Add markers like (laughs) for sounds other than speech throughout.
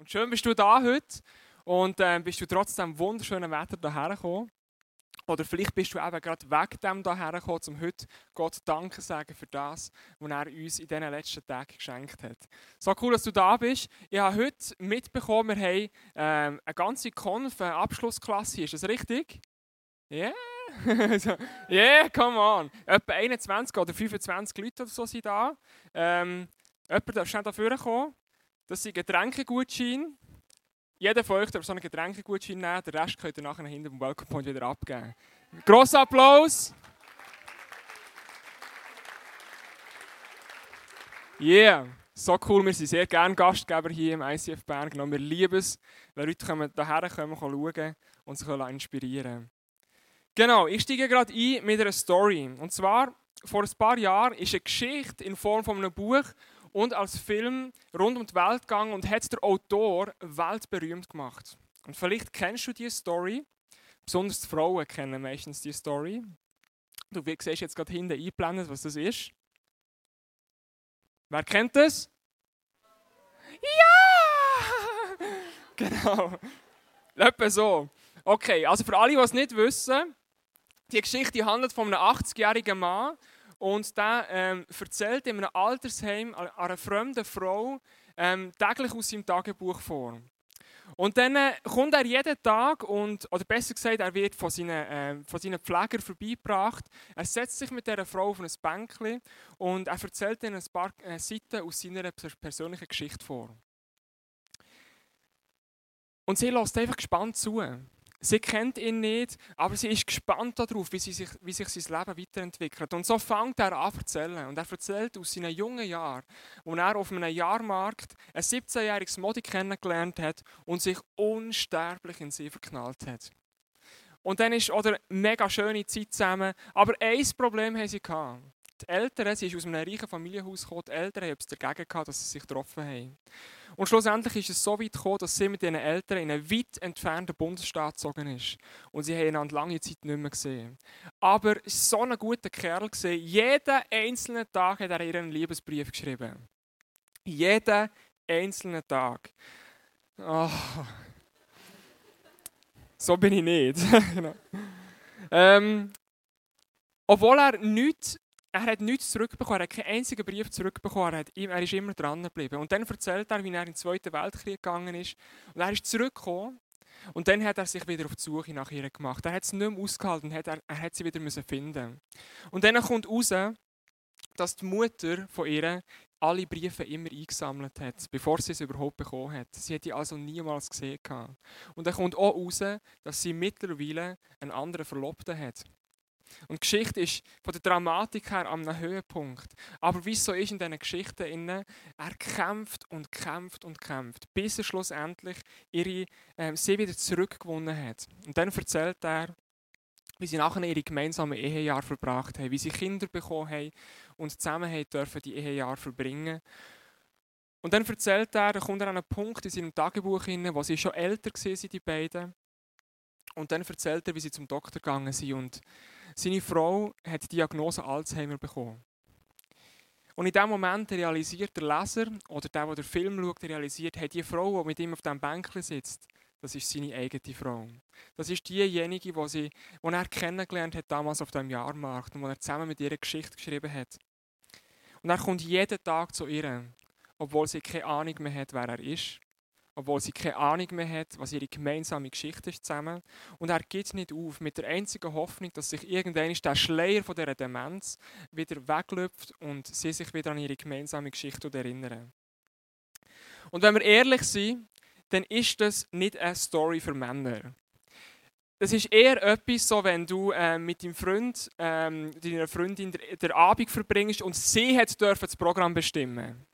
Und schön bist du da heute und äh, bist du trotzdem wunderschönen Wetter hierher gekommen. Oder vielleicht bist du eben gerade weg dem hierher gekommen, um heute Gott Danke sagen für das, was er uns in diesen letzten Tagen geschenkt hat. So cool, dass du da bist. Ich habe heute mitbekommen, wir haben ähm, eine ganze Konf, eine Abschlussklasse. Ist das richtig? Yeah! (laughs) yeah, come on! Etwa 21 oder 25 Leute oder so sind da. Ähm, jemand darf schnell dafür kommen. Das sind Getränkegutscheine. Jeder von euch darf so einen Getränkegutschein nehmen, den Rest könnt ihr nachher hinter dem Welcome Point wieder abgeben. Grosser Applaus! Yeah, so cool. Wir sind sehr gerne Gastgeber hier im ICF Bern. Genau, wir lieben es, wenn Leute kommen, hierher kommen, schauen und sich inspirieren Genau, ich steige gerade ein mit einer Story. Und zwar, vor ein paar Jahren ist eine Geschichte in Form von einem Buch und als Film rund um die Welt gegangen und hat der Autor weltberühmt gemacht. Und vielleicht kennst du diese Story. Besonders die Frauen kennen meistens diese Story. Du siehst jetzt gerade hinten eingeblendet, was das ist. Wer kennt das? Ja! (laughs) Genau. Etwa so. Okay, also für alle, die es nicht wissen, die Geschichte handelt von einem 80-jährigen Mann, und der ähm, erzählt in einem Altersheim einer fremden Frau ähm, täglich aus seinem Tagebuch vor. Und dann äh, kommt er jeden Tag, und, oder besser gesagt, er wird von seinen, äh, von seinen Pflegern vorbeigebracht. Er setzt sich mit dieser Frau auf ein Bänkchen und er erzählt ihnen ein paar äh, Seiten aus seiner persönlichen Geschichte vor. Und sie lässt einfach gespannt zu. Sie kennt ihn nicht, aber sie ist gespannt darauf, wie, sich, wie sich sein Leben weiterentwickelt. Und so fängt er an zu erzählen. Und er erzählt aus seinen jungen Jahren, wo er auf einem Jahrmarkt ein 17-jähriges Modi kennengelernt hat und sich unsterblich in sie verknallt hat. Und dann ist oder mega schöne Zeit zusammen. Aber ein Problem haben sie gehabt. Die Eltern, sie ist aus einem reichen Familienhaus gekommen, die Eltern haben es dagegen gehabt, dass sie sich getroffen haben. Und schlussendlich ist es so weit gekommen, dass sie mit ihren Eltern in einen weit entfernten Bundesstaat gezogen ist. Und sie haben einander lange Zeit nicht mehr gesehen. Aber so ein guter Kerl. Gewesen. Jeden einzelnen Tag hat er ihren Liebesbrief geschrieben. Jeden einzelnen Tag. Oh. So bin ich nicht. (laughs) Genau. ähm, obwohl er nichts er hat nichts zurückbekommen, er hat keinen einzigen Brief zurückbekommen, er, hat, er ist immer dran geblieben. Und dann erzählt er, wie er in den Zweiten Weltkrieg gegangen ist. Und er ist zurückgekommen und dann hat er sich wieder auf die Suche nach ihr gemacht. Er hat es nicht mehr ausgehalten, er, er hat sie wieder finden Und dann kommt raus, dass die Mutter von ihr alle Briefe immer eingesammelt hat, bevor sie es überhaupt bekommen hat. Sie hat die also niemals gesehen. Und dann kommt auch raus, dass sie mittlerweile einen anderen Verlobten hat. Und Geschichte ist von der Dramatik her einem Höhepunkt. Aber wie es so ist in diesen Geschichten, er kämpft und kämpft und kämpft, bis er schlussendlich ihre, äh, sie wieder zurückgewonnen hat. Und dann erzählt er, wie sie nachher ihre gemeinsamen Ehejahre verbracht haben, wie sie Kinder bekommen haben und zusammen haben dürfen die Ehejahre verbringen. Und dann erzählt er, da kommt er an einen Punkt in seinem Tagebuch hin, wo sie schon älter waren, die beiden. Und dann erzählt er, wie sie zum Doktor gegangen sind und seine Frau hat die Diagnose Alzheimer bekommen. Und in dem Moment realisiert der Leser oder der, der den Film schaut, realisiert, hat die Frau, die mit ihm auf dem Bänkchen sitzt, das ist seine eigene Frau. Das ist diejenige, die, sie, die er kennengelernt hat damals auf dem Jahrmarkt und wo er zusammen mit ihr Geschichte geschrieben hat. Und er kommt jeden Tag zu ihr, obwohl sie keine Ahnung mehr hat, wer er ist obwohl sie keine Ahnung mehr hat, was ihre gemeinsame Geschichte ist zusammen. Und er geht nicht auf, mit der einzigen Hoffnung, dass sich irgendwann der Schleier von dieser Demenz wieder weglüpft und sie sich wieder an ihre gemeinsame Geschichte erinnern. Und wenn wir ehrlich sind, dann ist das nicht eine Story für Männer. Das ist eher etwas so, wenn du äh, mit deinem Freund, ähm, deiner Freundin der Abend verbringst und sie hat dürfen das Programm bestimmen.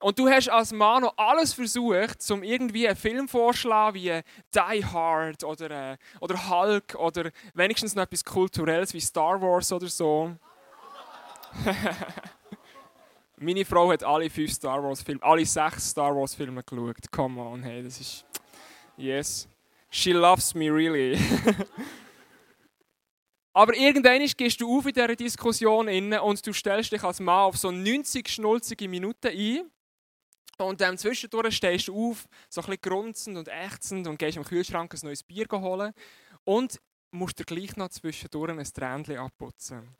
Und du hast als Mann noch alles versucht, um irgendwie einen Film vorzuschlagen wie Die Hard oder, äh, oder Hulk oder wenigstens noch etwas Kulturelles wie Star Wars oder so. (laughs) Meine Frau hat alle fünf Star Wars Filme, alle sechs Star Wars Filme geschaut. Come on, hey, das ist. Yes. She loves me really. (laughs) Aber irgendwann gehst du auf in dieser Diskussion und du stellst dich als Mann auf so 90 schnulzige Minuten ein Und ähm, zwischendurch stehst du auf, so ein bisschen grunzend und ächzend und gehst im Kühlschrank ein neues Bier holen und musst dir gleich noch zwischendurch ein Tränchen abputzen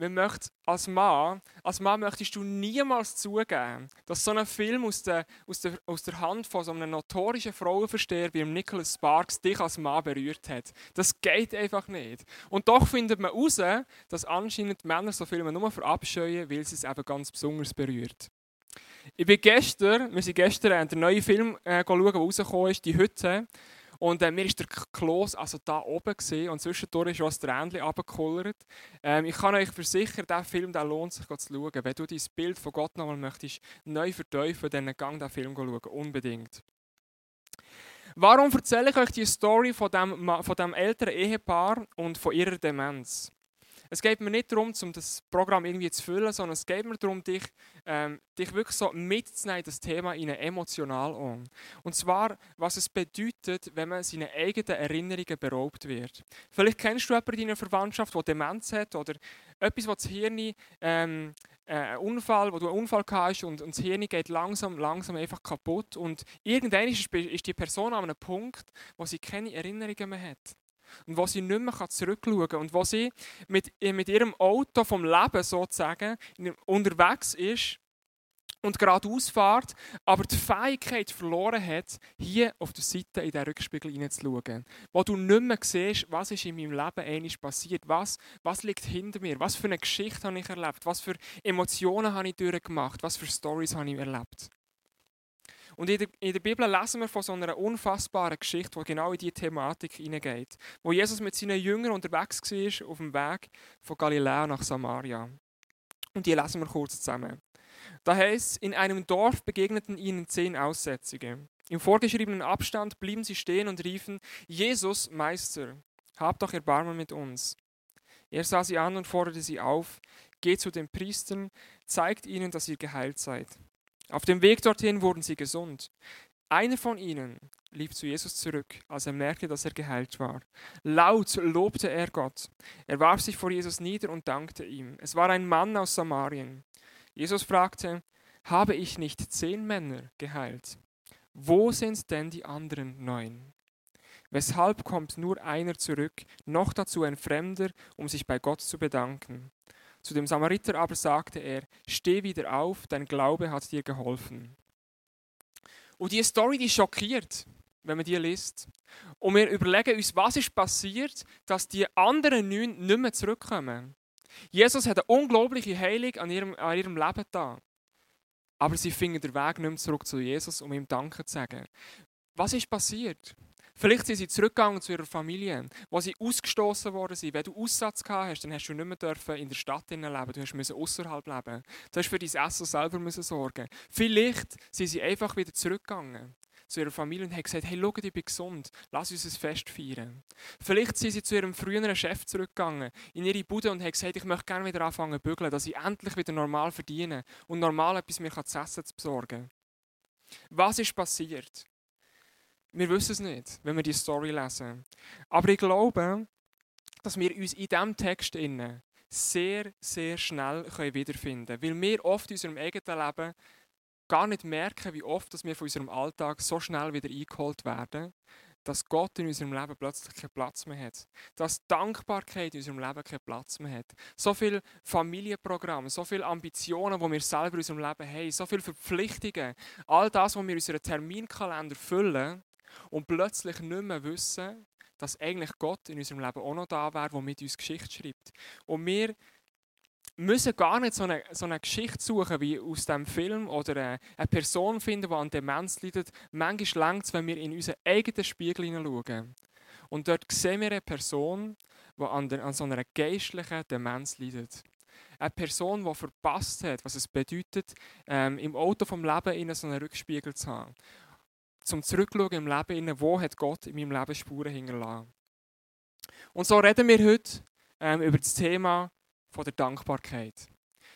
man möchte als Mann, als Mann möchtest du niemals zugeben, dass so ein Film aus der, aus der, aus der Hand von so einem notorischen Frauenversteher wie Nicholas Sparks dich als Mann berührt hat. Das geht einfach nicht. Und doch findet man heraus, dass anscheinend Männer so Filme nur verabscheuen, weil sie es eben ganz besonders berührt. Ich bin gestern, wir sind gestern den neuen Film äh, der rausgekommen ist, «Die Hütte». Und äh, mir ist der Kloß also da oben gesehen und zwischendurch ist auch das Tränchen runtergekullert. Ähm, ich kann euch versichern, dieser Film der lohnt sich zu schauen. Wenn du dein Bild von Gott nochmal möchtest, neu verteufeln, dann gang diesen Film schauen. Unbedingt. Warum erzähle ich euch die Story von dem, von dem älteren Ehepaar und von ihrer Demenz? Es geht mir nicht darum, um das Programm irgendwie zu füllen, sondern es geht mir darum, dich, ähm, dich wirklich so mitzunehmen, das Thema in emotional an. Und zwar, was es bedeutet, wenn man seine eigenen Erinnerungen beraubt wird. Vielleicht kennst du jemanden in deiner Verwandtschaft, der Demenz hat oder etwas, wo das Hirn ähm, äh, ein Unfall, wo du einen Unfall hast und, und das Hirn geht langsam, langsam einfach kaputt und irgendwann ist, ist die Person an einem Punkt, wo sie keine Erinnerungen mehr hat und wo sie nicht mehr zurückschauen kann. Und wo sie mit, mit ihrem Auto vom Leben sozusagen unterwegs ist und geradeaus fährt, aber die Fähigkeit verloren hat, hier auf der Seite in den Rückspiegel hineinzuschauen. Wo du nicht mehr siehst, was ist in meinem Leben eigentlich passiert, was, was liegt hinter mir, was für eine Geschichte habe ich erlebt, was für Emotionen habe ich durchgemacht, was für Stories habe ich erlebt. Und in der, in der, Bibel lesen wir von so einer unfassbaren Geschichte, die genau in diese Thematik hineingeht. Wo Jesus mit seinen Jüngern unterwegs war auf dem Weg von Galiläa nach Samaria. Und die lesen wir kurz zusammen. Da heißt in einem Dorf begegneten ihnen zehn Aussätzige. Im vorgeschriebenen Abstand blieben sie stehen und riefen, Jesus, Meister, hab doch Erbarmen mit uns. Er sah sie an und forderte sie auf, geht zu den Priestern, zeigt ihnen, dass ihr geheilt seid. Auf dem Weg dorthin wurden sie gesund. Einer von ihnen lief zu Jesus zurück, als er merkte, dass er geheilt war. Laut lobte er Gott. Er warf sich vor Jesus nieder und dankte ihm. Es war ein Mann aus Samarien. Jesus fragte, habe ich nicht zehn Männer geheilt? Wo sind denn die anderen neun? Weshalb kommt nur einer zurück, noch dazu ein Fremder, um sich bei Gott zu bedanken? Zu dem Samariter aber sagte er, steh wieder auf, dein Glaube hat dir geholfen. Und diese Story, die schockiert, wenn man die liest. Und wir überlegen uns, was ist passiert, dass die anderen neun nicht mehr zurückkommen. Jesus hat eine unglaubliche Heilung an ihrem, an ihrem Leben da. Aber sie finden den Weg nicht mehr zurück zu Jesus, um ihm Danke zu sagen. Was ist passiert? Vielleicht sind sie zurückgegangen zu ihrer Familie, wo sie ausgestoßen worden sind. Wenn du Aussatz gehabt hast, dann hast du nicht mehr in der Stadt leben. Du musst außerhalb leben. Du hast für dein Essen selber sorgen. Vielleicht sind sie einfach wieder zurückgegangen zu ihrer Familie und haben gesagt, hey, schau, ich bin gesund, lass uns ein Fest feiern. Vielleicht sind sie zu ihrem früheren Chef zurückgegangen, in ihre Bude und haben gesagt, ich möchte gerne wieder anfangen zu bügeln, dass ich endlich wieder normal verdiene und normal etwas mir zu essen zu besorgen. Was ist passiert? Wir wissen es nicht, wenn wir die Story lesen. Aber ich glaube, dass wir uns in diesem Text sehr, sehr schnell wiederfinden können. Weil wir oft in unserem eigenen Leben gar nicht merken, wie oft dass wir von unserem Alltag so schnell wieder eingeholt werden, dass Gott in unserem Leben plötzlich keinen Platz mehr hat. Dass Dankbarkeit in unserem Leben keinen Platz mehr hat. So viele Familienprogramme, so viele Ambitionen, die wir selber in unserem Leben haben, so viele Verpflichtungen, all das, was wir in unserem Terminkalender füllen, und plötzlich nicht mehr wissen, dass eigentlich Gott in unserem Leben auch noch da wäre, der mit uns Geschichte schreibt. Und wir müssen gar nicht so eine, so eine Geschichte suchen wie aus dem Film oder eine, eine Person finden, die an Demenz leidet. Manchmal längt es, wenn wir in unseren eigenen Spiegel hineinschauen. Und dort sehen wir eine Person, die an, der, an so einer geistlichen Demenz leidet. Eine Person, die verpasst hat, was es bedeutet, ähm, im Auto vom Leben in so einen Rückspiegel zu haben zum Zurückschauen im Leben, wo hat Gott in meinem Leben Spuren hinterlassen. Und so reden wir heute ähm, über das Thema von der Dankbarkeit.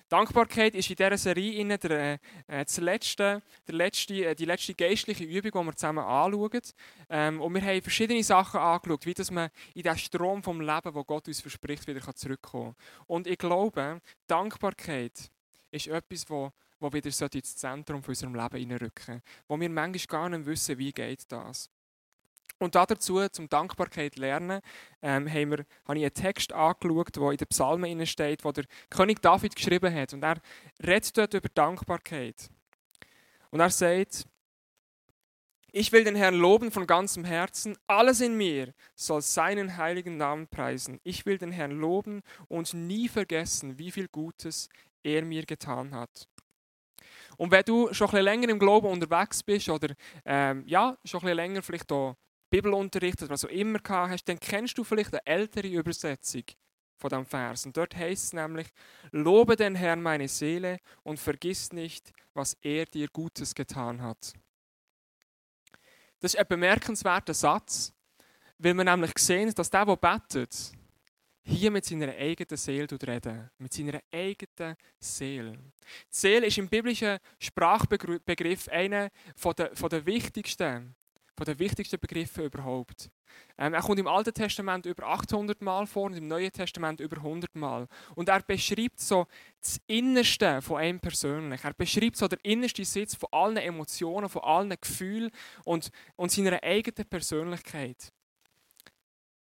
Dankbarkeit ist in dieser Serie in der, äh, letzte, der letzte, äh, die letzte geistliche Übung, die wir zusammen anschauen. Ähm, und wir haben verschiedene Sachen angeschaut, wie dass man in den Strom vom Leben, wo Gott uns verspricht, wieder zurückkommen kann. Und ich glaube, Dankbarkeit ist etwas, das wo wieder ins Zentrum von unserem Leben hineinrücken Wo wir manchmal gar nicht wissen, wie geht das. Und dazu, zum Dankbarkeit lernen, ähm, haben wir, habe ich einen Text angeschaut, der in den Psalmen steht, wo der König David geschrieben hat. Und er redet dort über Dankbarkeit. Und er sagt, ich will den Herrn loben von ganzem Herzen. Alles in mir soll seinen heiligen Namen preisen. Ich will den Herrn loben und nie vergessen, wie viel Gutes er mir getan hat. Und wenn du schon ein länger im Glauben unterwegs bist oder ähm, ja, schon ein länger vielleicht auch Bibelunterricht oder was auch immer gehabt hast, dann kennst du vielleicht eine ältere Übersetzung von diesem Vers. Und dort heißt es nämlich, lobe den Herrn meine Seele und vergiss nicht, was er dir Gutes getan hat. Das ist ein bemerkenswerter Satz, weil wir nämlich sehen, dass der, der betet, hier mit seiner eigenen Seele reden. Mit seiner eigenen Seele. Die Seele ist im biblischen Sprachbegriff einer der, der wichtigsten von den wichtigsten Begriffen überhaupt. Ähm, er kommt im Alten Testament über 800 Mal vor und im Neuen Testament über 100 Mal. Und er beschreibt so das Innerste von einem persönlich. Er beschreibt so den innersten Sitz von allen Emotionen, von allen Gefühlen und, und seiner eigenen Persönlichkeit.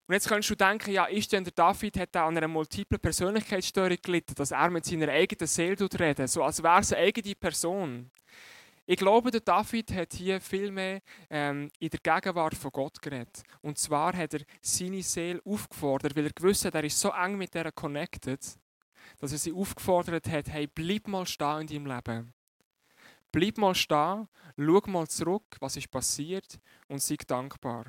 Und jetzt könntest du denken, ja, ist denn der David hat an einer multiplen Persönlichkeitsstörung gelitten, dass er mit seiner eigenen Seele redet, so als wäre es eine eigene Person. Ich glaube, der David hat hier viel mehr ähm, in der Gegenwart von Gott geredet. Und zwar hat er seine Seele aufgefordert, weil er gewusst hat, er ist so eng mit der connected, dass er sie aufgefordert hat, hey, bleib mal stehen in deinem Leben. Bleib mal stehen, schau mal zurück, was ist passiert und sei dankbar.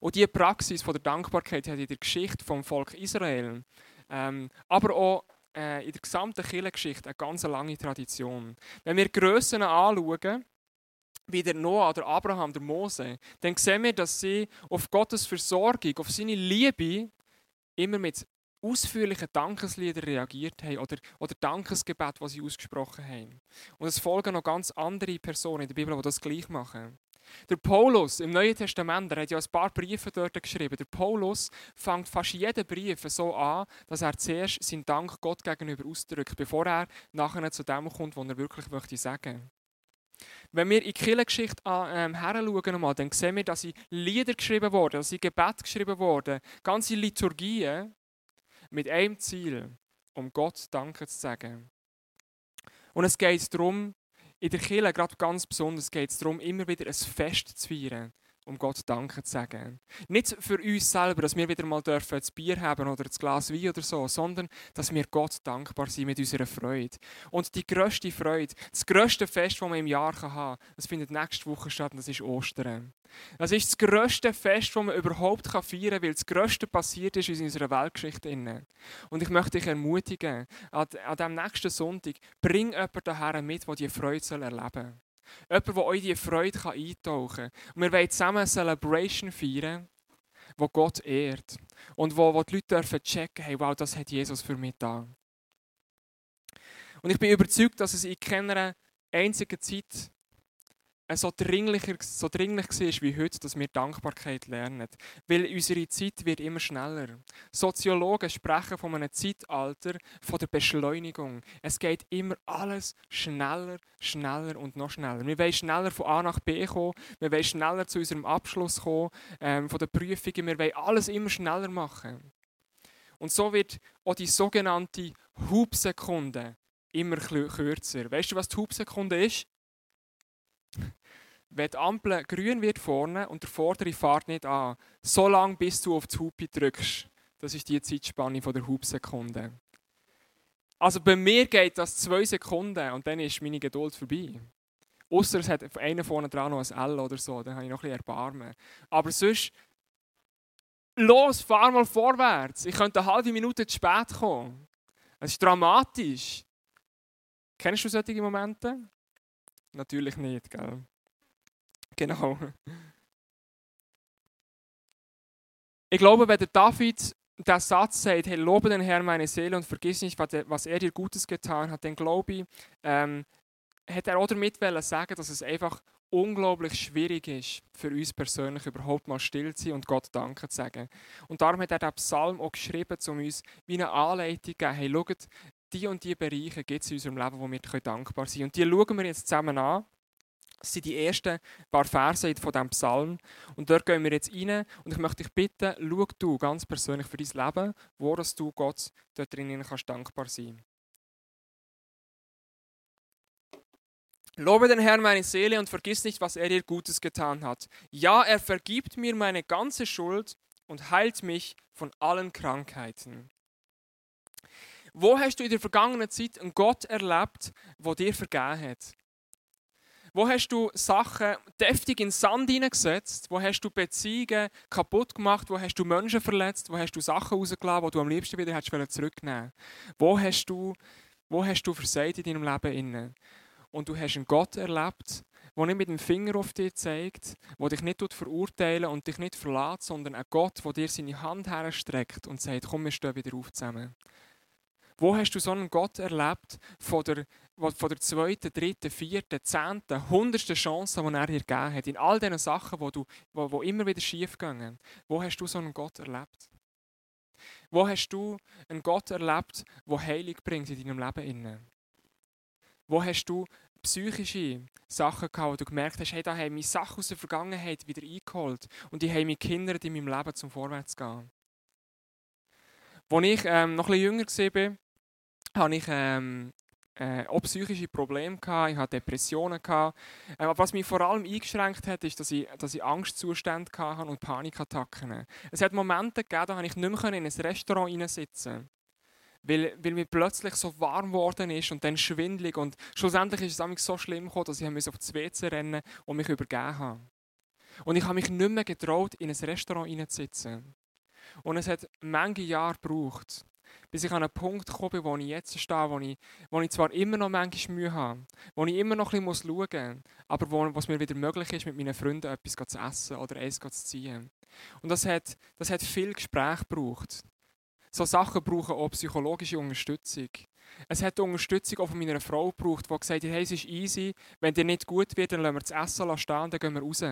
Und diese Praxis von der Dankbarkeit hat in der Geschichte vom Volk Israel, ähm, aber auch äh, in der gesamten Kirchengeschichte eine ganz lange Tradition. Wenn wir Grössen anschauen, wie der Noah, der Abraham, der Mose, dann sehen wir, dass sie auf Gottes Versorgung, auf seine Liebe immer mit ausführlichen Dankesliedern reagiert haben oder, oder Dankesgebet, was sie ausgesprochen haben. Und es folgen noch ganz andere Personen in der Bibel, die das gleich machen. Der Paulus im Neuen Testament, der hat ja ein paar Briefe dort geschrieben. Der Paulus fängt fast jeden Brief so an, dass er zuerst seinen Dank Gott gegenüber ausdrückt, bevor er nachher zu dem kommt, was er wirklich möchte sagen. Wenn wir in die Kirchengeschichte ähm, heranschauen, dann sehen wir, dass sie Lieder geschrieben wurden, dass sie Gebet geschrieben wurden, ganze Liturgien mit einem Ziel, um Gott Danke zu sagen. Und es geht darum, in der Kirche, gerade ganz besonders, geht es darum, immer wieder ein Fest zu feiern, um Gott Danke zu sagen. Nicht für uns selber, dass wir wieder mal dürfen das Bier haben oder das Glas Wein oder so, sondern dass wir Gott dankbar sind mit unserer Freude. Und die grösste Freude, das grösste Fest, das man im Jahr haben kann, das findet nächste Woche statt und das ist Ostern. Das ist das grösste Fest, das man überhaupt feiern kann, weil das grösste passiert ist in unserer Weltgeschichte. Und ich möchte dich ermutigen, an, diesem nächsten Sonntag, bring jemanden daher mit, der diese Freude erleben soll. Jemand, der euch diese Freude eintauchen kann. Und wir wollen zusammen eine Celebration feiern, wo Gott ehrt. Und wo, wo die Leute dürfen checken, hey, wow, das hat Jesus für mich da. Und ich bin überzeugt, dass es in keiner einzigen Zeit so dringlicher, so dringlich war wie heute, dass wir Dankbarkeit lernen. Weil unsere Zeit wird immer schneller. Soziologen sprechen von einem Zeitalter von der Beschleunigung. Es geht immer alles schneller, schneller und noch schneller. Wir wollen schneller von A nach B kommen, wir wollen schneller zu unserem Abschluss kommen, ähm, von den Prüfungen, wir wollen alles immer schneller machen. Und so wird auch die sogenannte Hubsekunde immer kürzer. Weißt du, was die Hubsekunde ist? Wenn die Ampel grün wird vorne und der vordere fährt nicht an, so lange bis du auf die Hupe drückst. Das ist die Zeitspanne der Hubsekunde. Also bei mir geht das zwei Sekunden und dann ist meine Geduld vorbei. Außer es hat einer vorne dran noch ein L oder so, dann habe ich noch ein bisschen Erbarmen. Aber sonst, los, fahr mal vorwärts. Ich könnte eine halbe Minute zu spät kommen. Es ist dramatisch. Kennst du solche Momente? Natürlich nicht, gell? (laughs) Genau. Ich glaube, wenn der David der Satz sagt, hey, lobe den Herrn meine Seele und vergiss nicht, was er dir Gutes getan hat, dann glaube ich, ähm, hat er auch damit sagen, dass es einfach unglaublich schwierig ist, für uns persönlich überhaupt mal still zu sein und Gott Danke zu sagen. Und darum hat er den Psalm auch geschrieben, um uns wie eine Anleitung zu geben, hey, schaut, die und die Bereiche gibt es in unserem Leben, wo wir dankbar sein können. Und die schauen wir jetzt zusammen an. Das sind die ersten paar Verse von diesem Psalm. Und dort gehen wir jetzt rein. Und ich möchte dich bitten, schau du ganz persönlich für dein Leben, wo du Gott dort drinnen kannst dankbar sein Lobe den Herrn meine Seele und vergiss nicht, was er dir Gutes getan hat. Ja, er vergibt mir meine ganze Schuld und heilt mich von allen Krankheiten. Wo hast du in der vergangenen Zeit einen Gott erlebt, wo dir vergeben hat? Wo hast du Sachen deftig in den Sand hineingesetzt? Wo hast du Beziehungen kaputt gemacht? Wo hast du Menschen verletzt? Wo hast du Sachen rausgelassen, die du am liebsten wieder hättest zurücknehmen Wo hast du, wo hast du versagt in deinem Leben? Innen? Und du hast einen Gott erlebt, der nicht mit dem Finger auf dich zeigt, der dich nicht verurteilen und dich nicht verlässt, sondern ein Gott, der dir seine Hand herstreckt und sagt, komm, wir stehen wieder auf zusammen. Wo hast du so einen Gott erlebt, von der, von der zweiten, dritten, vierten, zehnten, hundertsten Chance, die er dir gegeben hat? In all diesen Sachen, die, du, wo, wo immer wieder schief gehen. Wo hast du so einen Gott erlebt? Wo hast du einen Gott erlebt, der Heilig bringt in deinem Leben? Wo hast du psychische Sachen gehabt, wo du gemerkt hast, hey, da haben mich Sachen aus der Vergangenheit wieder eingeholt und die haben mich gehindert, in meinem Leben zum Vorwärts zu gehen. Als ich ähm, noch ein bisschen jünger war, hatte ich ähm, äh, auch psychische Probleme, gehabt, ich hatte Depressionen. Gehabt. Äh, was mich vor allem eingeschränkt hat, ist, dass ich, dass ich Angstzustände hatte und Panikattacken. Es hat Momente gegeben, da konnte ich nicht mehr in ein Restaurant sitzen weil, weil mir plötzlich so warm geworden ist und dann schwindelig und schlussendlich ist es so schlimm gekommen, dass ich auf das WC rennen und mich übergeben habe. Und ich habe mich nicht mehr getraut, in ein Restaurant hineinzusitzen. Und es hat manche Jahre gebraucht, bis ich an einen Punkt gekommen bin, wo ich jetzt stehe, wo ich, wo ich zwar immer noch manchmal Mühe habe, wo ich immer noch ein bisschen schauen muss, aber wo es mir wieder möglich ist, mit meinen Freunden etwas zu essen oder eins zu ziehen. Und das hat, das hat viel Gespräch gebraucht. So Sachen brauchen auch psychologische Unterstützung. Es hat Unterstützung auch von meiner Frau gebraucht, die gesagt hat, hey, es ist easy, wenn dir nicht gut wird, dann lassen wir das Essen stehen dann gehen wir raus.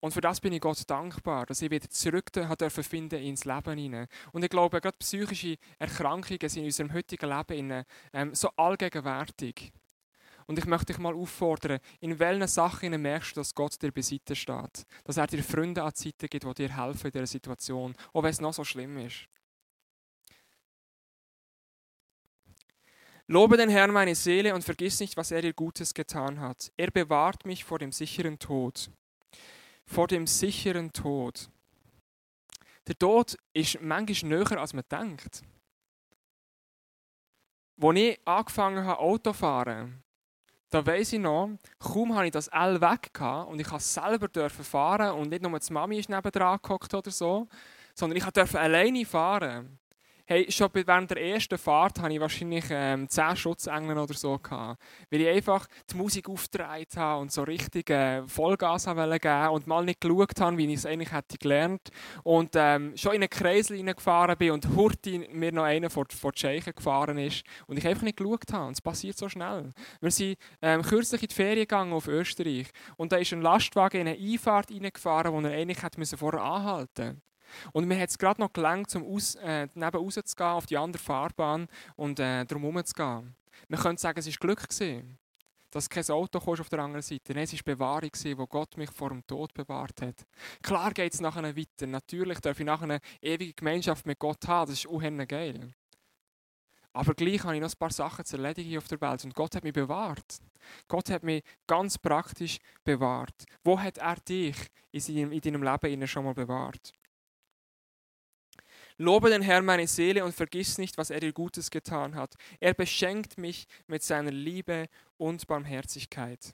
Und für das bin ich Gott dankbar, dass ich wieder zurück finden ins Leben hinein. Und ich glaube, gerade psychische Erkrankungen sind in unserem heutigen Leben ähm, so allgegenwärtig. Und ich möchte dich mal auffordern, in welchen Sachen merkst du, dass Gott dir beiseite steht. Dass er dir Freunde an die Seite gibt, die dir helfen in dieser Situation, auch wenn es noch so schlimm ist. Lobe den Herrn meine Seele und vergiss nicht, was er dir Gutes getan hat. Er bewahrt mich vor dem sicheren Tod vor dem sicheren Tod. Der Tod ist manchmal näher, als man denkt. Als ich angefangen habe, Auto zu fahren, da weiss ich noch, kaum habe ich das L weg und ich durfte selber fahren und nicht nur die Mami ist nebendran gehockt oder so, sondern ich durfte alleine fahren. Hey, schon während der ersten Fahrt hatte ich wahrscheinlich ähm, 10 Schutzengel oder so. Gehabt, weil ich einfach die Musik aufgetragen habe und so richtig äh, Vollgas wollte geben und mal nicht geschaut habe, wie ich es eigentlich hätte gelernt. Und ähm, schon in einen Kreis gefahren bin und Hurti mir noch einer vor, vor die Scheiche gefahren ist und ich einfach nicht geschaut habe. Und es passiert so schnell. Wir sind ähm, kürzlich in die Ferien gegangen auf Österreich und da ist ein Lastwagen in eine Einfahrt reingefahren, wo er eigentlich hätte vorher anhalten musste. Und mir hat es gerade noch gelangt, um aus, äh, neben rauszugehen, auf die andere Fahrbahn und äh, zu gehen. Man könnte sagen, es war Glück, gewesen, dass kein Auto auf der anderen Seite Nein, es war Bewahrung, wo Gott mich vor dem Tod bewahrt hat. Klar geht es nachher weiter. Natürlich darf ich nachher eine ewige Gemeinschaft mit Gott haben. Das ist auch geil. Aber gleich habe ich noch ein paar Sachen zu erledigen auf der Welt. Und Gott hat mich bewahrt. Gott hat mich ganz praktisch bewahrt. Wo hat er dich in deinem Leben schon mal bewahrt? Lobe den Herrn meine Seele und vergiss nicht, was er dir Gutes getan hat. Er beschenkt mich mit seiner Liebe und Barmherzigkeit.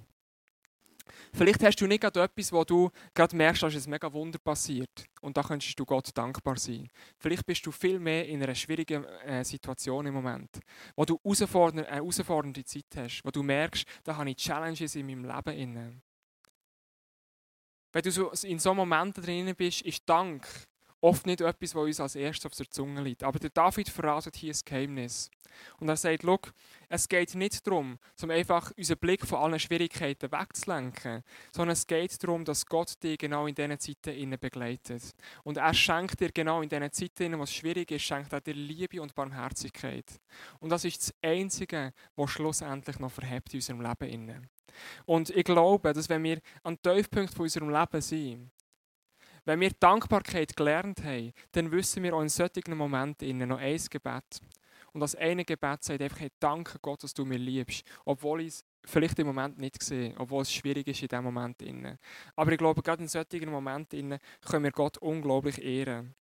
Vielleicht hast du nicht gerade etwas, wo du gerade merkst, dass es mega Wunder passiert. Und da könntest du Gott dankbar sein. Vielleicht bist du viel mehr in einer schwierigen äh, Situation im Moment, wo du eine herausfordernde Zeit hast, wo du merkst, da habe ich Challenges in meinem Leben inne. Wenn du so in so Momenten drin bist, ist Dank oft nicht etwas, was uns als erstes auf der Zunge liegt. Aber der David verratet hier ein Geheimnis. Und er sagt, Look, es geht nicht darum, um einfach unseren Blick von allen Schwierigkeiten wegzulenken, sondern es geht darum, dass Gott dich genau in diesen Zeiten begleitet. Und er schenkt dir genau in diesen Zeiten, was schwierig ist, schenkt er dir Liebe und Barmherzigkeit. Und das ist das Einzige, was schlussendlich noch verhebt in unserem Leben. Und ich glaube, dass wenn wir an Tiefpunkt von unserem Leben sind, wenn wir Dankbarkeit gelernt haben, dann wissen wir auch in solchen Momenten noch ein Gebet. Und das eine Gebet sagt einfach, hey, danke Gott, dass du mir liebst. Obwohl ich es vielleicht im Moment nicht sehe, obwohl es schwierig ist in diesem Moment. Aber ich glaube, gerade in solchen Momenten können wir Gott unglaublich ehren.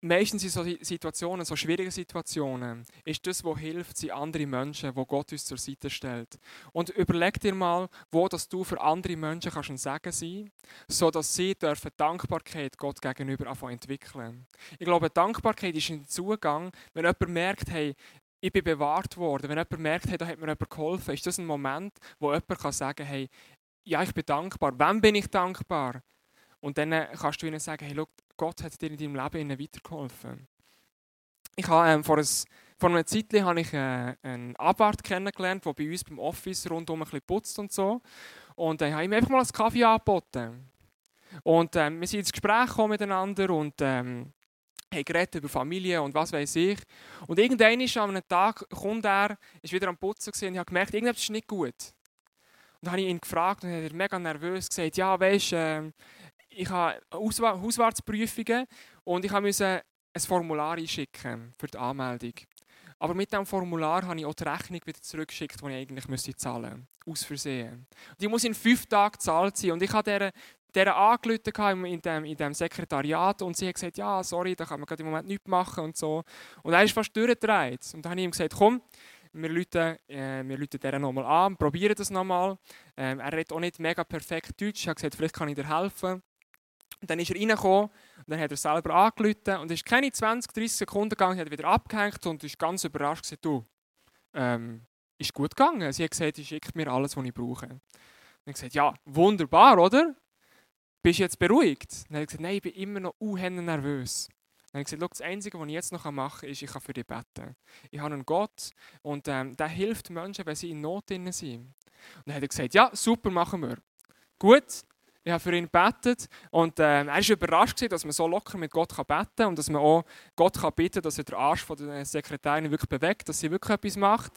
Meistens in so Situationen, so schwierigen Situationen, ist das, was hilft, sind andere Menschen, wo Gott uns zur Seite stellt. Und überleg dir mal, wo dass du für andere Menschen kannst ein Segen sein, so dass sie dürfen Dankbarkeit Gott gegenüber entwickeln. Ich glaube, Dankbarkeit ist ein Zugang, wenn jemand merkt, hey, ich bin bewahrt worden. Wenn jemand merkt, hey, da hat mir jemand geholfen, ist das ein Moment, wo jemand kann sagen, hey, ja, ich bin dankbar. Wem bin ich dankbar? Und dann kannst du ihnen sagen, hey, look, Gott hat dir in deinem Leben weitergeholfen. Ich habe ähm, vor, ein, vor einer Zeit habe ich äh, einen Abwart kennengelernt, der bei uns beim Office rundum ein bisschen putzt und so. Und dann äh, habe ich ihm einfach mal einen Kaffee angeboten. Und ähm, wir sind ins Gespräch gekommen miteinander und ähm, haben geredet über Familie und was weiß ich. Und irgendwann ist an einem Tag kommt er, ist wieder am Putzen und ich habe gemerkt, irgendetwas ist nicht gut. Und dann habe ich ihn gefragt und er hat mega nervös gesagt, ja, weißt, äh, ich habe Hauswartsprüfungen und ich musste ein Formular einschicken für die Anmeldung. Aber mit diesem Formular habe ich auch die Rechnung wieder zurückgeschickt, die ich eigentlich müsste zahlen müsste. Aus Versehen. Die muss in fünf Tagen gezahlt sein. Und ich habe dieser, dieser in dem, Sekretariat und sie hat gesagt, ja, sorry, da kann man gerade im Moment nichts machen und so. Und er ist fast durchgedreht. Und dann habe ich ihm gesagt, komm, wir rufen, äh, wir rufen den nochmal an, probieren das nochmal. Ähm, er redet auch nicht mega perfekt Deutsch. Ich habe gesagt, vielleicht kann ich dir helfen. Und dann ist er reingekommen und dann hat er selber angerufen und ist keine 20, 30 Sekunden gegangen, hat er wieder abgehängt und ist ganz überrascht gesagt, du, ähm, ist gut gegangen. Sie hat gesagt, sie schickt mir alles, was ich brauche. Und ich gesagt, ja, wunderbar, oder? Bist du jetzt beruhigt? Und dann hat er gesagt, nein, ich bin immer noch unheimlich nervös. Dann habe ich gesagt, das Einzige, was ich jetzt noch machen kann, ist, ich kann für dich beten. Ich habe einen Gott und ähm, der hilft Menschen, wenn sie in Not sind. Und dann hat er gesagt, ja, super, machen wir. Gut, ich habe für ihn gebetet und äh, er war überrascht, dass man so locker mit Gott beten kann und dass man auch Gott kann bitten dass er den Arsch der Sekretärin wirklich bewegt, dass sie wirklich etwas macht.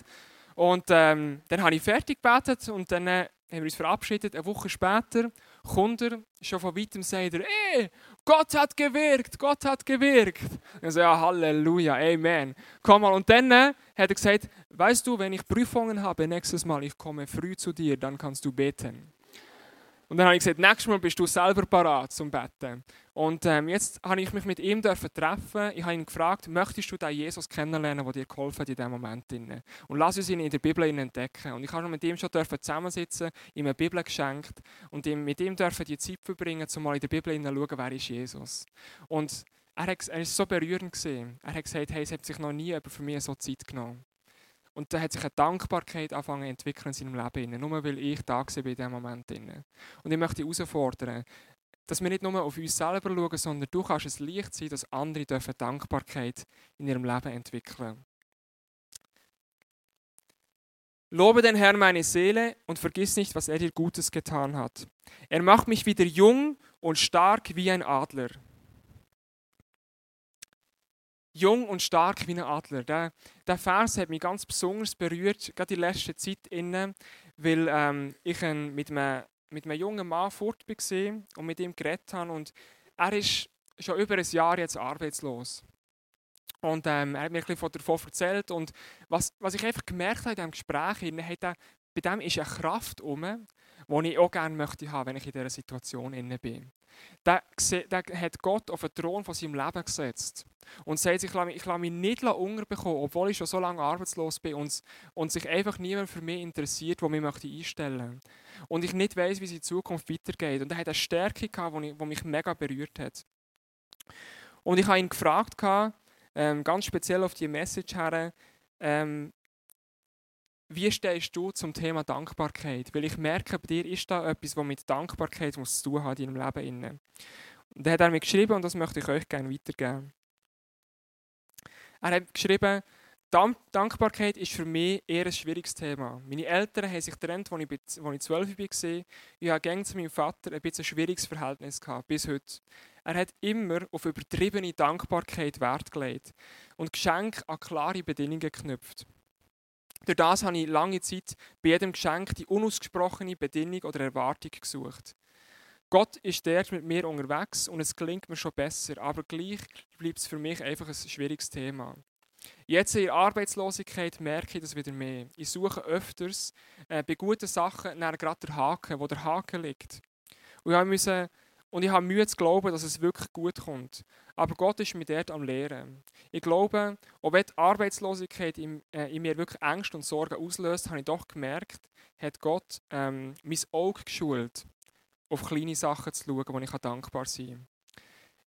Und ähm, dann habe ich fertig gebetet und dann äh, haben wir uns verabschiedet. Eine Woche später kommt er, schon von weitem sagt er, ey, Gott hat gewirkt, Gott hat gewirkt. Und so, ja, Halleluja, Amen. Komm mal. Und dann äh, hat er gesagt, weißt du, wenn ich Prüfungen habe nächstes Mal, ich komme früh zu dir, dann kannst du beten. Und dann habe ich gesagt, nächstes Mal bist du selber parat zum Betten. Und ähm, jetzt habe ich mich mit ihm dürfen treffen. Ich habe ihn gefragt, möchtest du den Jesus kennenlernen, der dir geholfen hat in diesem Moment? Und lass uns ihn in der Bibel entdecken. Und ich habe mit ihm schon zusammensitzen, ihm eine Bibel geschenkt und mit ihm dürfen die Zeit verbringen, um mal in der Bibel schauen, wer ist Jesus. Und er, ist so berührend. Er hat gesagt, hey, es hat sich noch nie für mich so Zeit genommen. Und da hat sich eine Dankbarkeit angefangen entwickeln in seinem Leben, nur weil ich da war in diesem Moment. Und ich möchte dich herausfordern, dass wir nicht nur auf uns selber schauen, sondern du kannst es leicht sein, dass andere dürfen Dankbarkeit in ihrem Leben entwickeln. Lobe den Herrn meine Seele und vergiss nicht, was er dir Gutes getan hat. Er macht mich wieder jung und stark wie ein Adler jung und stark wie ein Adler. Der, der Vers hat mich ganz besonders berührt, gerade in letzter Zeit, innen, weil ähm, ich ein, mit, einem, mit einem jungen Mann fort war und mit ihm geredet habe. Und er ist schon über ein Jahr jetzt arbeitslos. Und ähm, er hat mir ein bisschen davon erzählt. Und was, was ich einfach gemerkt habe in diesem Gespräch, hat er, bei dem ist eine Kraft um, die ich auch gerne möchte haben, wenn ich in dieser Situation bin. Der, hat Gott auf den Thron von seinem Leben gesetzt und sagt, ich lasse mich, ich mich nicht unterbekommen, obwohl ich schon so lange arbeitslos bin und, und sich einfach niemand für mich interessiert, der mich möchte einstellen möchte. Und ich nicht weiß, wie es in Zukunft weitergeht. Und er hat eine Stärke gehabt, die mich mega berührt hat. Und ich habe ihn gefragt, ähm, ganz speziell auf die Message her, ähm, wie stehst du zum Thema Dankbarkeit? Weil ich merke, bei dir ist da etwas, was mit Dankbarkeit zu tun hat in deinem Leben. Und er hat er mir geschrieben und das möchte ich euch gerne weitergeben. Er hat geschrieben, Dankbarkeit ist für mich eher ein schwieriges Thema. Meine Eltern haben sich getrennt, als ich, 12 war. Ich hatte gegen zu meinem Vater ein bisschen ein schwieriges Verhältnis gehabt, bis heute. Er hat immer auf übertriebene Dankbarkeit Wert gelegt und Geschenke an klare Bedingungen geknüpft. Durch das habe ich lange Zeit bei jedem Geschenk die unausgesprochene Bedingung oder Erwartung gesucht. Gott ist dort mit mir unterwegs und es gelingt mir schon besser, aber gleich bleibt es für mich einfach ein schwieriges Thema. Jetzt in der Arbeitslosigkeit merke ich das wieder mehr. Ich suche öfters äh, bei guten Sachen nach gerade der Haken, wo der Haken liegt. Und ich musste und ich habe Mühe zu glauben, dass es wirklich gut kommt. Aber Gott ist mir dort am Lehren. Ich glaube, auch wenn die Arbeitslosigkeit in, äh, in mir wirklich Ängste und Sorgen auslöst, habe ich doch gemerkt, hat Gott ähm, mein Auge geschult, auf kleine Sachen zu schauen, wo ich dankbar sein kann.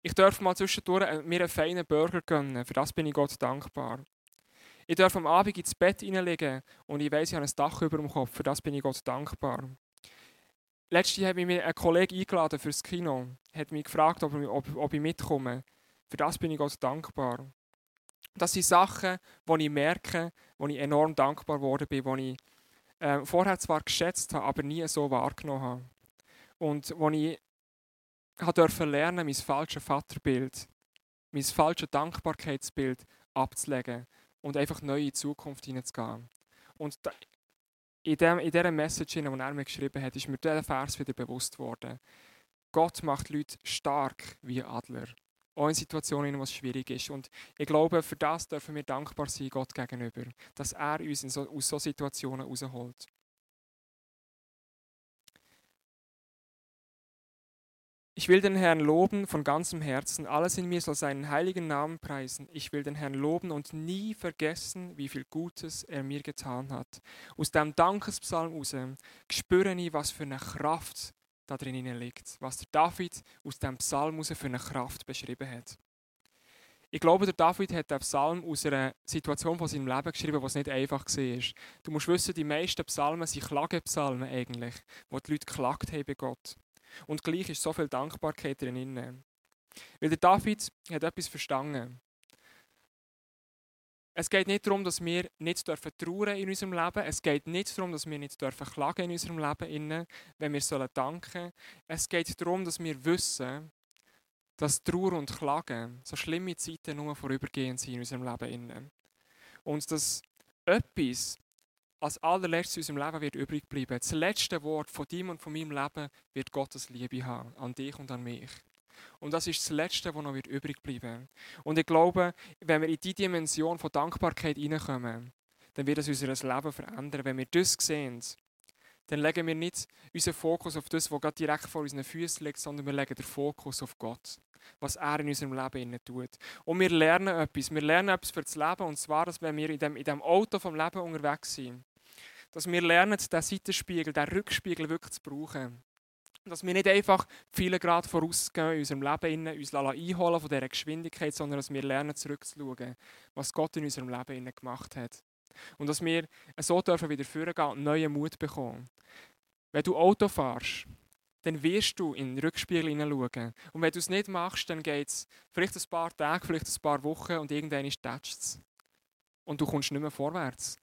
Ich darf mal zwischendurch äh, mir einen feinen Burger gönnen, für das bin ich Gott dankbar. Ich darf am Abend ins Bett hineinlegen und ich weiß, ich habe ein Dach über dem Kopf, für das bin ich Gott dankbar. Letztens habe ich mir einen Kollegen eingeladen fürs Kino. Hat mich gefragt, ob, ob, ob ich mitkomme. Für das bin ich Gott dankbar. Das sind Sachen, wo ich merke, wo ich enorm dankbar geworden bin, wo ich äh, vorher zwar geschätzt habe, aber nie so wahrgenommen habe. Und wo ich durfte lernen, mein falsches Vaterbild, mein falsches Dankbarkeitsbild abzulegen und einfach neu in die Zukunft hineinzugehen. Und in, dem, in dieser Message, die er mir geschrieben hat, ist mir dieser Vers wieder bewusst worden. Gott macht Leute stark wie Adler. Auch in Situationen, wo es schwierig ist. Und ich glaube, für das dürfen wir dankbar sein Gott gegenüber, dass er uns so, aus solchen Situationen rausholt. Ich will den Herrn loben von ganzem Herzen. Alles in mir soll seinen heiligen Namen preisen. Ich will den Herrn loben und nie vergessen, wie viel Gutes er mir getan hat. Aus dem Dankespsalm heraus spüre ich, was für eine Kraft da drin liegt. Was der David aus dem Psalm für eine Kraft beschrieben hat. Ich glaube, der David hat den Psalm aus einer Situation von seinem Leben geschrieben, was nicht einfach war. Du musst wissen, die meisten Psalmen sind Klagepsalmen eigentlich, wo die Leute geklagt haben bei Gott. Und gleich ist so viel Dankbarkeit drin. Weil der David hat etwas verstanden. Es geht nicht darum, dass wir nicht dürfen trauern in unserem Leben. Es geht nicht darum, dass wir nicht dürfen klagen in unserem Leben, wenn wir sollen danken. Es geht darum, dass wir wissen, dass Trauer und Klagen so schlimme Zeiten nur vorübergehend sind in unserem Leben. Und dass etwas als allerletztes in unserem Leben wird übrig bleiben. Das letzte Wort von dir und von meinem Leben wird Gottes Liebe haben, an dich und an mich. Und das ist das Letzte, was noch übrig bleiben Und ich glaube, wenn wir in diese Dimension von Dankbarkeit hineinkommen, dann wird es unser Leben verändern. Wenn wir das sehen, dann legen wir nicht unseren Fokus auf das, was gerade direkt vor unseren Füßen liegt, sondern wir legen den Fokus auf Gott, was er in unserem Leben tut. Und wir lernen etwas. Wir lernen etwas für das Leben, und zwar, dass wenn wir in dem, in dem Auto vom Leben unterwegs sind, dass wir lernen, diesen Seitenspiegel, diesen Rückspiegel wirklich zu brauchen. Dass wir nicht einfach viele Grad vorausgehen in unserem Leben, uns einholen von dieser Geschwindigkeit, sondern dass wir lernen, zurückzuschauen, was Gott in unserem Leben gemacht hat. Und dass wir so dürfen wieder vorgehen und neuen Mut bekommen. Wenn du Auto fährst, dann wirst du in den Rückspiegel hineinschauen. Und wenn du es nicht machst, dann geht es vielleicht ein paar Tage, vielleicht ein paar Wochen und irgendwann ist es. Und du kommst nicht mehr vorwärts.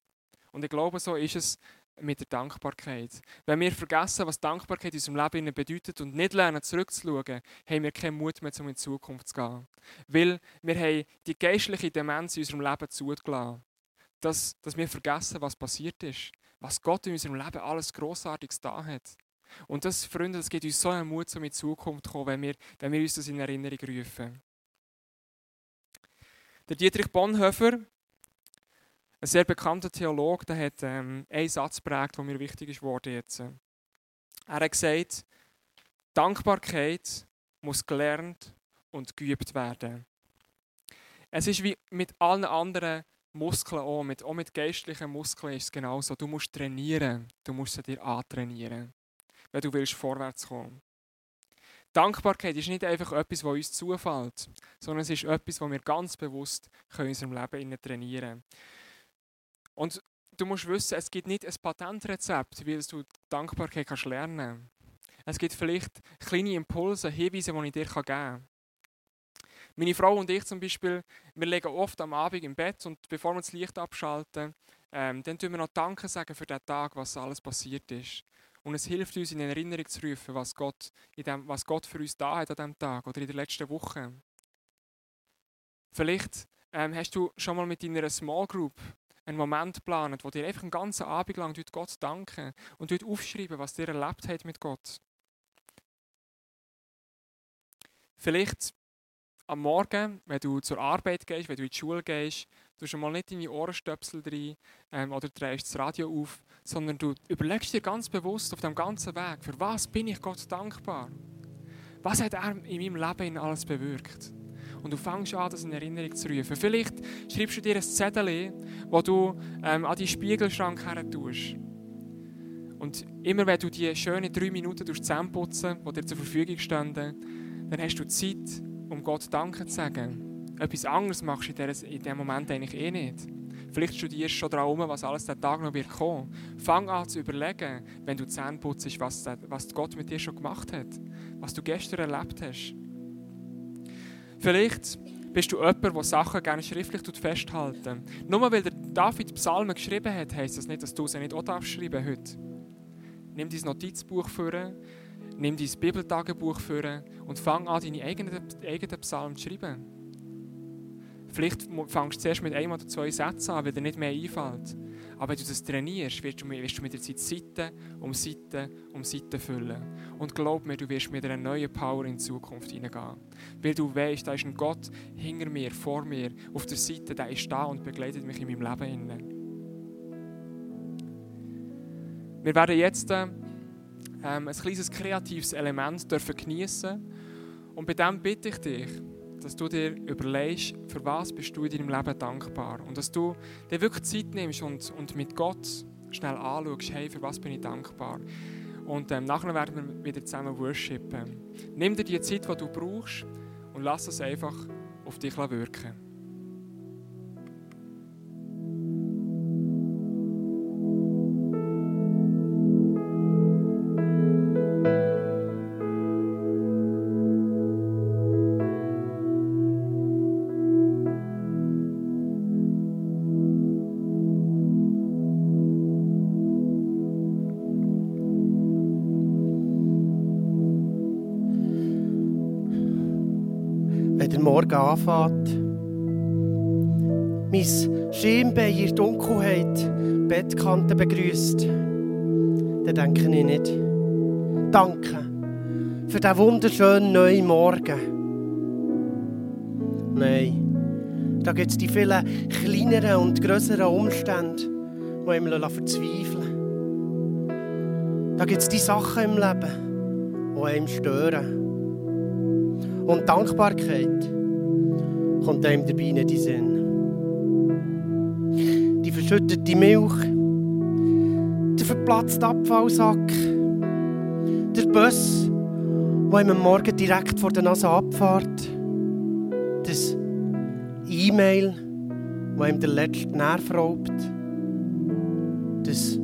Und ich glaube, so ist es mit der Dankbarkeit. Wenn wir vergessen, was Dankbarkeit in unserem Leben bedeutet und nicht lernen, zurückzuschauen, haben wir keinen Mut mehr, um in die Zukunft zu gehen. Weil wir haben die geistliche Demenz in unserem Leben zugelassen. Dass, dass wir vergessen, was passiert ist. Was Gott in unserem Leben alles Grossartiges da hat. Und das, Freunde, das gibt uns so einen Mut, um in die Zukunft zu kommen, wenn wir, wenn wir uns das in Erinnerung rufen. Der Dietrich Bonhoeffer ein sehr bekannter Theologe der hat ähm, einen Satz geprägt, der mir wichtig ist geworden jetzt. Er hat gesagt, Dankbarkeit muss gelernt und geübt werden. Es ist wie mit allen anderen Muskeln auch, mit, auch mit geistlichen Muskeln ist es genauso. Du musst trainieren, du musst sie dir antrainieren, wenn du willst vorwärts kommen. Dankbarkeit ist nicht einfach etwas, was uns zufällt, sondern es ist etwas, was wir ganz bewusst in unserem Leben trainieren können. Und du musst wissen, es gibt nicht ein Patentrezept, wie du Dankbarkeit kannst lernen Es gibt vielleicht kleine Impulse, Hinweise, die ich dir geben kann. Meine Frau und ich zum Beispiel, wir legen oft am Abend im Bett und bevor wir das Licht abschalten, ähm, dann tun wir noch Danke sagen für den Tag, was alles passiert ist. Und es hilft uns in Erinnerung zu rufen, was Gott, in dem, was Gott für uns da hat an diesem Tag oder in der letzten Woche. Vielleicht ähm, hast du schon mal mit deiner Small Group einen Moment geplant, wo dir einfach einen ganzen Abend lang Gott danken und aufschreiben, was dir erlebt hat mit Gott. Vielleicht am Morgen, wenn du zur Arbeit gehst, wenn du in die Schule gehst, du schon mal nicht deine Ohrenstöpsel rein ähm, oder drehst das Radio auf, sondern du überlegst dir ganz bewusst auf dem ganzen Weg, für was bin ich Gott dankbar? Was hat er in meinem Leben alles bewirkt? Und du fängst an, das in Erinnerung zu rufen. Vielleicht schreibst du dir ein Zettel, wo du ähm, an deinen Spiegelschrank her tust. Und immer wenn du die schönen drei Minuten zusammenputzen die dir zur Verfügung stehen, dann hast du Zeit, um Gott Danke zu sagen. Etwas anderes machst du in diesem Moment eigentlich eh nicht. Vielleicht studierst du schon darum, was alles der Tag noch wird kommen. Fang an zu überlegen, wenn du Zähne putzt, was, was Gott mit dir schon gemacht hat. Was du gestern erlebt hast. Vielleicht bist du jemand, der Sachen gerne schriftlich festhalten Nur weil der David Psalmen geschrieben hat, heisst das nicht, dass du sie nicht auch schreiben heute. Nimm dein Notizbuch vor, nimm dein Bibeltagebuch vor und fang an, deine eigenen, eigenen Psalmen zu schreiben. Vielleicht fängst du zuerst mit einem oder zwei Sätzen an, weil dir nicht mehr einfällt. Aber wenn du das trainierst, wirst du, wirst du mit der Zeit Seite um Seite um Seite füllen. Und glaub mir, du wirst mit einer neuen Power in die Zukunft hineingehen. Weil du weißt, da ist ein Gott hinter mir, vor mir, auf der Seite, der ist da und begleitet mich in meinem Leben. Wir werden jetzt ähm, ein kleines kreatives Element dürfen geniessen. Und bei dem bitte ich dich, dass du dir überlegst, für was bist du in deinem Leben dankbar. Und dass du dir wirklich Zeit nimmst und, und mit Gott schnell anschaust, hey, für was bin ich dankbar. Und ähm, nachher werden wir wieder zusammen worshipen. Nimm dir die Zeit, die du brauchst und lass es einfach auf dich wirken. Anfängt. Mein Schienbein in der Dunkelheit Bettkante begrüßt. Dann denke ich nicht, danke für diesen wunderschönen neuen Morgen. Nein, da gibt es die vielen kleineren und größeren Umstände, die einem verzweifeln Da gibt es die Sachen im Leben, die einem stören. Und Dankbarkeit kommt einem dabei in den Sinn. Die verschüttete Milch, der verplatzte Abfallsack, der Bus, der einem am Morgen direkt vor der Nase abfährt, das E-Mail, das einem der letzte Nerv raubt, das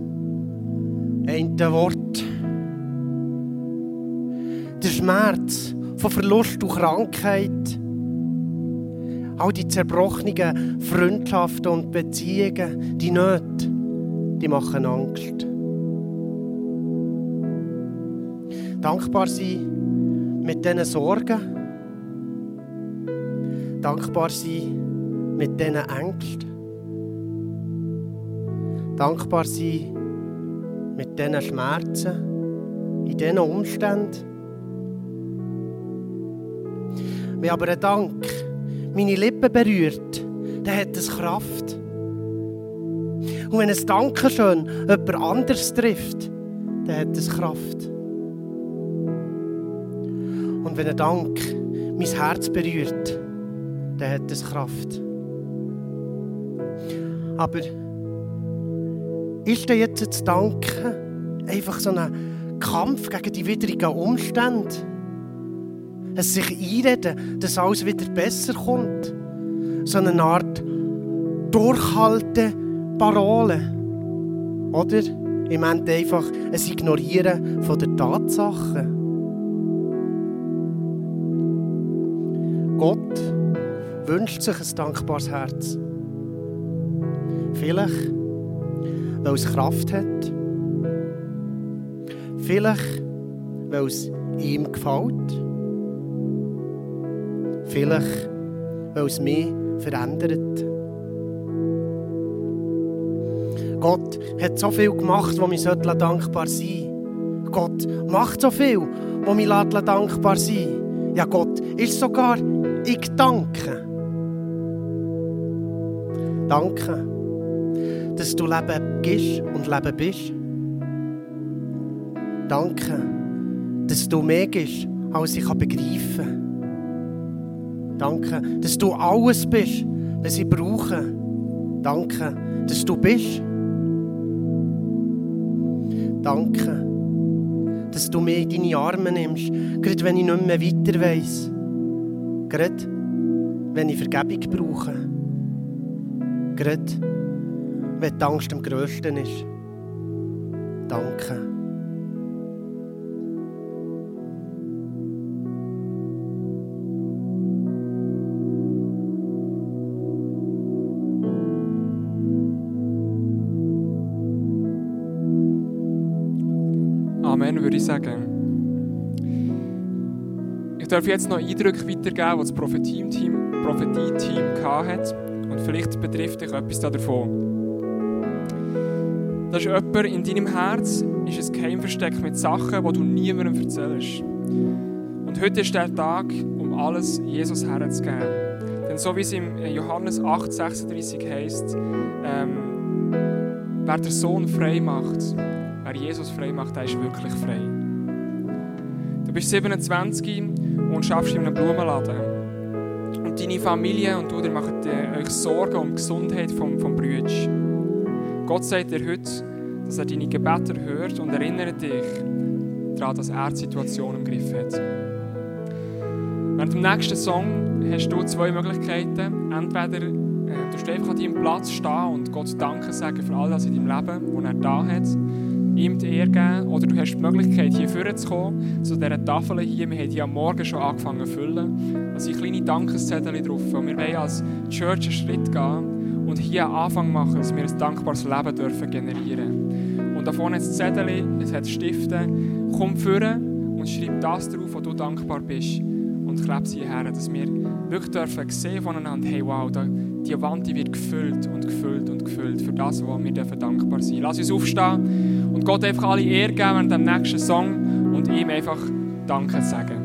eine Wort, der Schmerz von Verlust und Krankheit, All die zerbrochenen Freundschaften und Beziehungen, die Nöte, die machen Angst. Dankbar sein mit diesen Sorgen. Dankbar sein mit diesen Ängsten. Dankbar sein mit diesen Schmerzen, in diesen Umständen. Wir aber einen Dank meine Lippen berührt, dann hat es Kraft. Und wenn es Dankeschön jemand anders trifft, dann hat es Kraft. Und wenn ein Dank mein Herz berührt, dann hat es Kraft. Aber ist denn jetzt das Danken einfach so ein Kampf gegen die widrigen Umstände? Es sich einreden, dass alles wieder besser kommt. So eine Art Durchhalten-Parole. Oder im Ende einfach ein Ignorieren von der Tatsachen. Gott wünscht sich ein dankbares Herz. Vielleicht, weil es Kraft hat. Vielleicht, weil es ihm gefällt. Vielleicht, weil es mich verändert. Gott hat so viel gemacht, wo mir dankbar sein sollte. Gott macht so viel, wo mir dankbar sein Ja, Gott ist sogar, ich danke. Danke, dass du Leben gibst und Leben bist. Danke, dass du mehr gibst, als ich begreifen kann. Danke, dass du alles bist, was ich brauche. Danke, dass du bist. Danke, dass du mich in deine Arme nimmst, gerade wenn ich nicht mehr weiter weiss. Gerade wenn ich Vergebung brauche. Gerade wenn die Angst am grössten ist. Danke. Darf jetzt noch Eindrücke weitergeben, die das Prophetie-Team Prophetie hat. Und vielleicht betrifft dich etwas davon. Das ist jemand in deinem Herz, ist ein Geheimversteck mit Sachen, die du niemandem erzählst. Und heute ist der Tag, um alles Jesus herzugeben. Denn so wie es im Johannes 8,36 heißt, ähm, wer der Sohn frei macht, wer Jesus frei macht, der ist wirklich frei. Bist 27 und schaffst in einem Blumenladen. Und deine Familie und du, ihr macht euch Sorgen um die Gesundheit vom, vom Brütsch. Gott sagt dir heute, dass er deine Gebete hört und erinnert dich daran, dass er die Situation im Griff hat. Während dem nächsten Song hast du zwei Möglichkeiten. Entweder äh, du stehst einfach an deinem Platz stehen und Gott Danke sagen für all das in deinem Leben, was er da hat ihm die Ehre geben. Oder du hast die Möglichkeit, hier vorne zu dieser Tafel hier. Wir haben die am Morgen schon angefangen zu füllen. Da sind kleine Dankeszettel drauf. Und wir wollen als Church einen Schritt gehen und hier einen Anfang machen, dass wir ein dankbares Leben dürfen generieren Und da vorne ist Zettel, es hat Stifte. Komm vorne und schreib das drauf, wo du dankbar bist. Und kleb sie hierher, dass wir wirklich dürfen sehen voneinander, hey wow, da, die Wand die wird gefüllt und gefüllt und gefüllt für das, wo wir dürfen dankbar sein Lass uns aufstehen und Gott einfach alle Ehre geben an dem nächsten Song und ihm einfach Danke sagen.